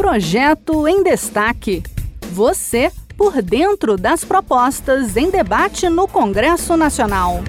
Projeto em Destaque. Você por dentro das propostas em debate no Congresso Nacional.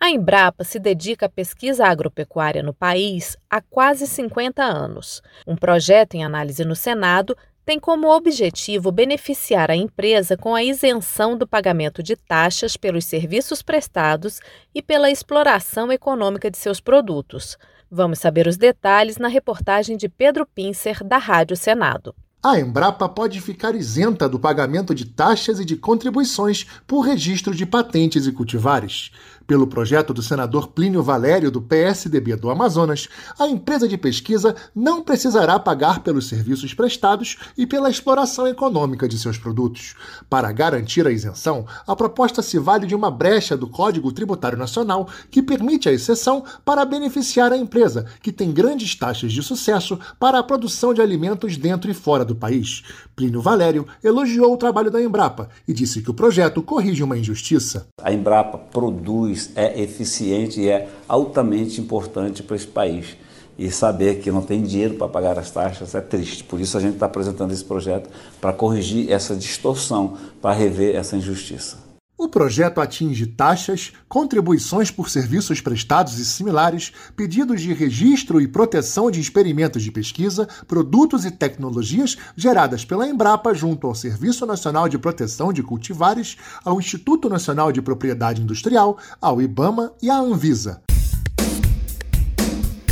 A Embrapa se dedica à pesquisa agropecuária no país há quase 50 anos. Um projeto em análise no Senado tem como objetivo beneficiar a empresa com a isenção do pagamento de taxas pelos serviços prestados e pela exploração econômica de seus produtos. Vamos saber os detalhes na reportagem de Pedro Pincer, da Rádio Senado. A Embrapa pode ficar isenta do pagamento de taxas e de contribuições por registro de patentes e cultivares. Pelo projeto do senador Plínio Valério, do PSDB do Amazonas, a empresa de pesquisa não precisará pagar pelos serviços prestados e pela exploração econômica de seus produtos. Para garantir a isenção, a proposta se vale de uma brecha do Código Tributário Nacional que permite a exceção para beneficiar a empresa, que tem grandes taxas de sucesso para a produção de alimentos dentro e fora do país. Plínio Valério elogiou o trabalho da Embrapa e disse que o projeto corrige uma injustiça. A Embrapa produz é eficiente e é altamente importante para esse país. E saber que não tem dinheiro para pagar as taxas é triste. Por isso a gente está apresentando esse projeto para corrigir essa distorção, para rever essa injustiça. O projeto atinge taxas, contribuições por serviços prestados e similares, pedidos de registro e proteção de experimentos de pesquisa, produtos e tecnologias geradas pela Embrapa junto ao Serviço Nacional de Proteção de Cultivares, ao Instituto Nacional de Propriedade Industrial, ao IBAMA e à Anvisa.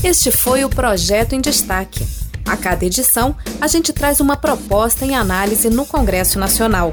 Este foi o projeto em destaque. A cada edição, a gente traz uma proposta em análise no Congresso Nacional.